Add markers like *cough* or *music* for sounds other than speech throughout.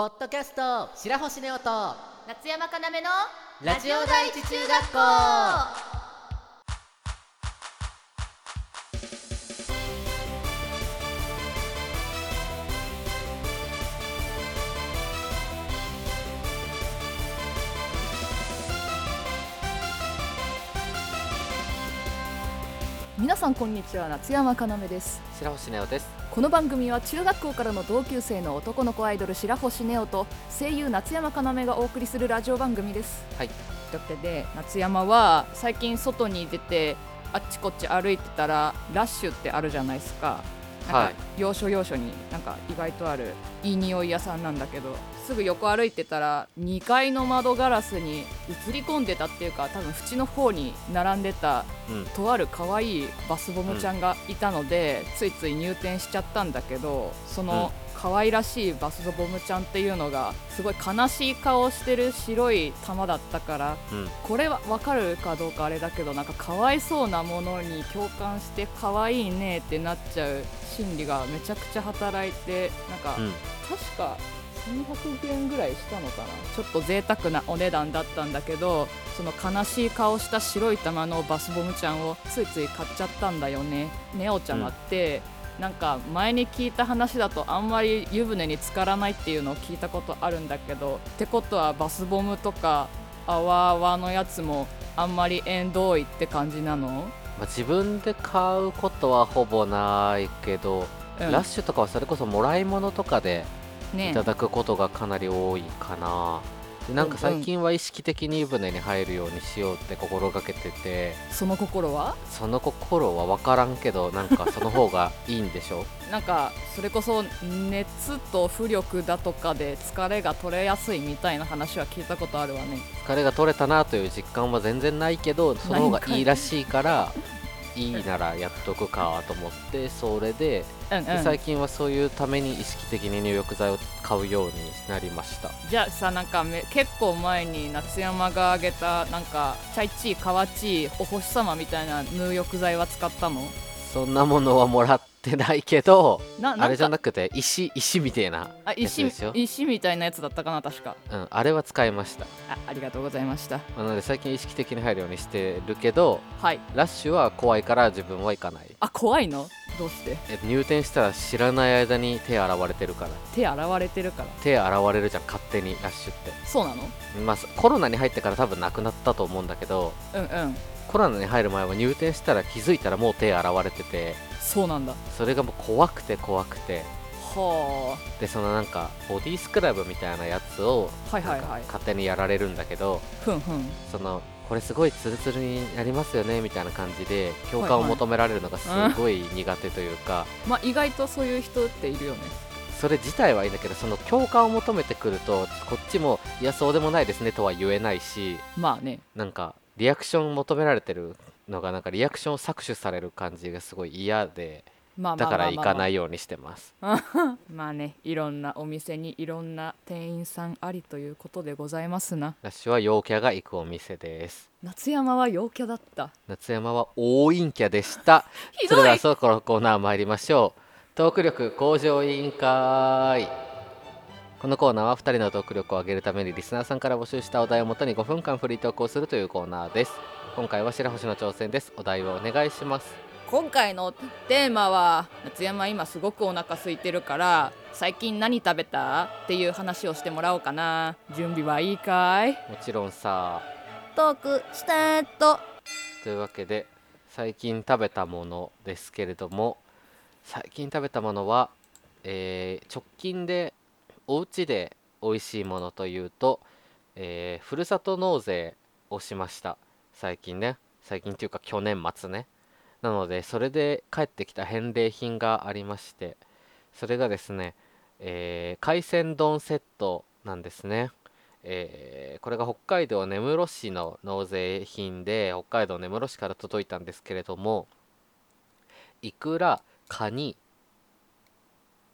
ポッドキャスト白星ネオと夏山かなめのラジオ第一中学校。皆さんこんにちは夏山かなめです。白星ネオです。この番組は中学校からの同級生の男の子アイドル白星ネオと声優夏山かなめがお送りするラジオ番組です。はい。というわけで夏山は最近外に出てあっちこっち歩いてたらラッシュってあるじゃないですかなんかはい要所要所になんか意外とあるいい匂い屋さんなんだけどすぐ横歩いてたら2階の窓ガラスに映り込んでたっていうか多分縁の方に並んでたうん。とある可愛いバスボムちゃんがいたので、ついつい入店しちゃったんだけどその可愛らしいバスボムちゃんっていうのがすごい悲しい顔してる白い玉だったからうん。これは分かるかどうかあれだけどなんかかわいそうなものに共感して可愛いねってなっちゃう心理がめちゃくちゃ働いてなんか、うん。確か1200円ぐらいしたのかな。ちょっと贅沢なお値段だったんだけどその悲しい顔した白い玉のバスボムちゃんをついつい買っちゃったんだよね。ネオちゃまって、なんか前に聞いた話だとあんまり湯船に浸からないっていうのを聞いたことあるんだけどってことはバスボムとかあわあわのやつもあんまり縁遠いって感じなの、まあ、自分で買うことはほぼないけど、うん。ラッシュとかはそれこそもらい物とかでね。いただくことがかなり多いかな、でなんか最近は意識的に湯船に入るようにしようって心がけてて。その心は？その心は分からんけどなんかその方がいいんでしょ？*laughs* なんかそれこそ熱と浮力だとかで疲れが取れやすいみたいな話は聞いたことあるわね。疲れが取れたなという実感は全然ないけどその方がいいらしいから *laughs* いいならやっとくかと思ってそれでうんうん。で最近はそういうために意識的に入浴剤を買うようになりました。じゃあさなんかめ結構前に夏山があげたなんかチャイチーかわちいお星様みたいな入浴剤は使ったの？そんなものはもらってないけどなあれじゃくなくて石石みたいなあ石やつですよ。石みたいなやつだったかな確か。うん、あれは使いました。あありがとうございました。なので最近意識的に入るようにしてるけどはい。ラッシュは怖いから自分は行かない。あ怖いの？どうして？え入店したら知らない間に手洗われてるから。手洗われてるから。手洗われるじゃん勝手にラッシュって。そうなの？まあコロナに入ってから多分なくなったと思うんだけどうんうん。コロナに入る前は入店したら気づいたらもう手洗われててそうなんだ。それがもう怖くて怖くて。はでそのなんかボディスクラブみたいなやつをあはいはいはい。勝手にやられるんだけどふんふん。そのこれすごいツルツルになりますよねみたいな感じで共感を求められるのがすごい苦手というか、まあ意外とそういう人っているよね。それ自体はいいんだけどその共感を求めてくるとこっちもいやそうでもないですねとは言えないしまあね。なんかリアクション求められてるのがなんかリアクションを搾取される感じがすごい嫌でだから行かいないようにしてます。*laughs* まあねいろんなお店にいろんな店員さんありということでございますな。ラッシュは陽キャが行くお店です。夏山は陽キャだった。夏山は大陰キャでした。*laughs* それではそろそろコーナー参りましょう。トーク力向上委員会このコーナーは2人のトーク力を上げるためにリスナーさんから募集したお題をもとに5分間フリートークをするというコーナーです。今回は白星の挑戦です。お題をお願いします。今回のテーマは夏山今すごくお腹空いてるから最近何食べたっていう話をしてもらおうかな。準備はいいかい？もちろんさ。トークスタート。というわけで最近食べたものですけれども最近食べたものは、えー直近でお家で美味しいものというと、えーふるさと納税をしました。最近ね。最近っていうか去年末ね。なのでそれで帰ってきた返礼品がありましてそれがですね、えー海鮮丼セットなんですね。えーこれが北海道根室市の納税品で北海道根室市から届いたんですけれどもいくらカニ、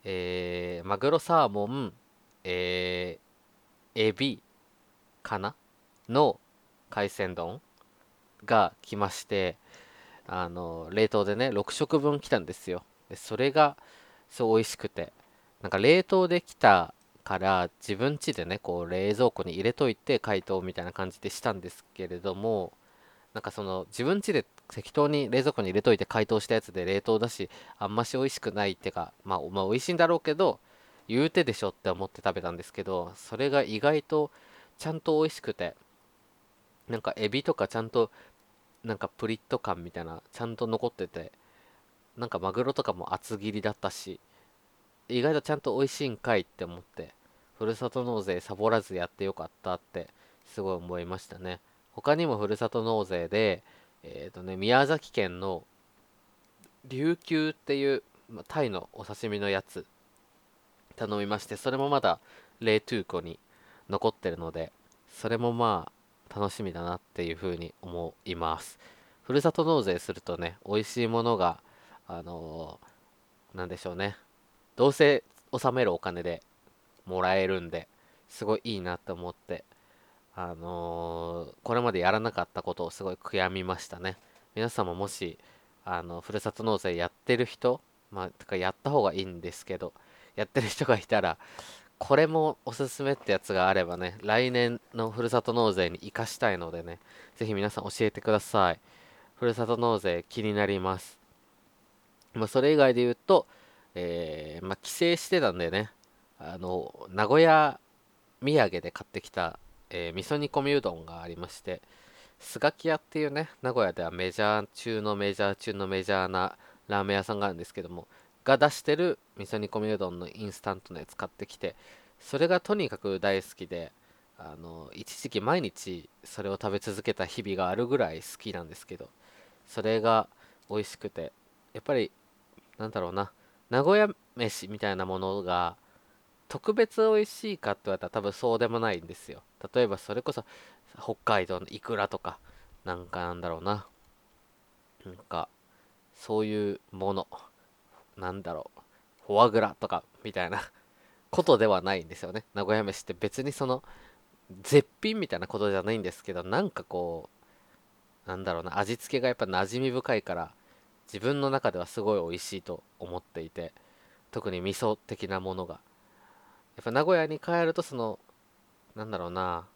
えーマグロサーモン、えーエビかな？の海鮮丼が来ましてあの冷凍でね6食分来たんですよ。でそれがそう美味しくて。なんか冷凍できたから自分家でねこう冷蔵庫に入れといて解凍みたいな感じでしたんですけれどもなんかその自分家で適当に冷蔵庫に入れといて解凍したやつで冷凍だしあんまし美味しくないってかまあ、まあ、美味しいんだろうけど言うてでしょって思って食べたんですけどそれが意外とちゃんと美味しくてなんかエビとかちゃんとなんかプリッと感みたいなちゃんと残っててなんかマグロとかも厚切りだったし意外とちゃんと美味しいんかいって思ってふるさと納税サボらずやってよかったってすごい思いましたね。他にもふるさと納税でえっ、ー、とね宮崎県の琉球っていうまタイのお刺身のやつ頼みましてそれもまだ冷凍庫に残ってるのでそれもまあ楽しみだなっていうふうに思います。ふるさと納税するとね美味しいものがあのー、なんでしょうね。どうせ納めるお金でもらえるんですごいいいなって思ってあのー、これまでやらなかったことをすごい悔やみましたね。皆様もしあのふるさと納税やってる人まあ、かやった方がいいんですけどやってる人がいたらこれもおすすめってやつがあればね来年のふるさと納税に生かしたいのでねぜひ皆さん教えてください。ふるさと納税気になります。まあ、それ以外で言うと、えー、まあ、帰省してたんでねあの名古屋土産で買ってきた、えー、味噌煮込みうどんがありましてスガキ屋っていうね名古屋ではメジャー中のメジャー中のメジャーなラーメン屋さんがあるんですけどもが出してる味噌煮込みうどんのインスタントのやつ買ってきてそれがとにかく大好きであの一時期毎日それを食べ続けた日々があるぐらい好きなんですけどそれが美味しくてやっぱりなんだろうな名古屋飯みたいなものが特別美味しいかって言われたら多分そうでもないんですよ。例えばそれこそ北海道のイクラとかなんかなんだろうななんかそういうもの。なんだろう。フォアグラとかみたいな *laughs* ことではないんですよね。名古屋飯って別にその絶品みたいなことじゃないんですけどなんかこうなんだろうな味付けがやっぱ馴染み深いから自分の中ではすごい美味しいと思っていて特に味噌的なものが。やっぱ名古屋に帰るとそのなんだろうな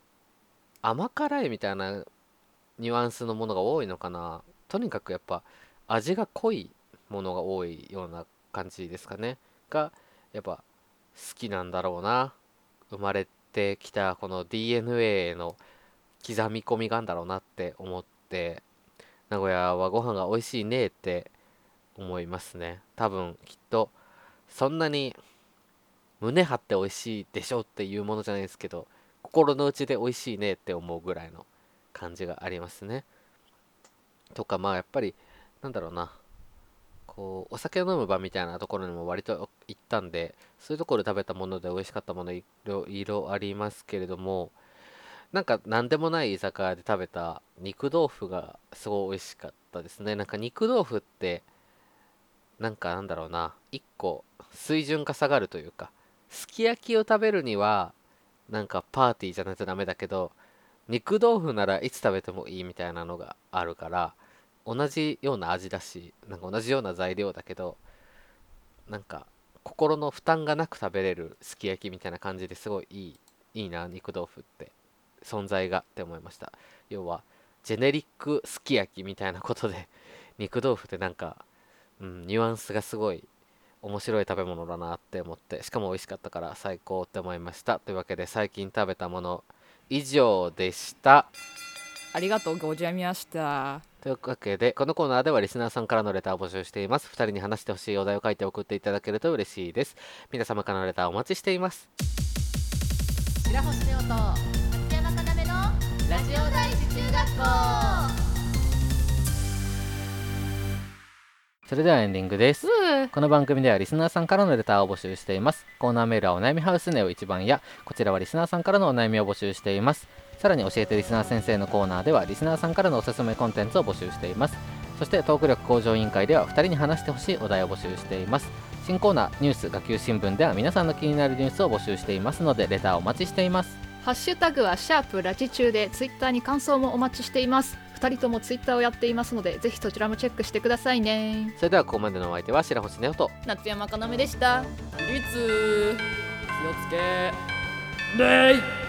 甘辛いみたいなニュアンスのものが多いのかな。とにかくやっぱ味が濃いものが多いような感じですかね。がやっぱ好きなんだろうな。生まれてきたこの DNA の刻み込みがあるんだろうなって思って名古屋はご飯が美味しいねって思いますね。多分きっとそんなに胸張って美味しいでしょっていうものじゃないですけど心の内で美味しいねって思うぐらいの感じがありますね。とかまあやっぱりなんだろうな。こうお酒飲む場みたいなところにも割と行ったんでそういうところで食べたもので美味しかったものいろいろありますけれどもなんか何でもない居酒屋で食べた肉豆腐がすごい美味しかったですね。なんか肉豆腐ってなんかなんだろうな。1個水準が下がるというかすき焼きを食べるにはなんかパーティーじゃないとダメだけど肉豆腐ならいつ食べてもいいみたいなのがあるから同じような味だしなんか同じような材料だけどなんか心の負担がなく食べれるすき焼きみたいな感じですごいいいいいな肉豆腐って存在がって思いました。要はジェネリックすき焼きみたいなことで *laughs* 肉豆腐ってなんか、うん、ニュアンスがすごい面白い食べ物だなって思ってしかも美味しかったから最高って思いました。というわけで最近食べたもの以上でした。ありがとうございました。というわけでこのコーナーではリスナーさんからのレターを募集しています。2人に話してほしいお題を書いて送っていただけると嬉しいです。皆様からのレターお待ちしています。白星ネオと松山かなめのラジオ第一中学校。それではエンディングです。この番組ではリスナーさんからのレターを募集しています。コーナーメールはお悩みハウスネオ一番やこちらはリスナーさんからのお悩みを募集していますさらに教えてリスナー先生のコーナーではリスナーさんからのおすすめコンテンツを募集しています。そしてトーク力向上委員会では2人に話してほしいお題を募集しています。新コーナーニュース学級新聞では皆さんの気になるニュースを募集していますのでレターお待ちしています。ハッシュタグはシャープラジ中でツイッターに感想もお待ちしています。2人ともツイッターをやっていますのでぜひそちらもチェックしてくださいね。それではここまでのお相手は白星ネオと夏山かなめでした。リツ気をつけ。レイ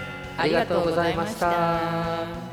ありがとうございました。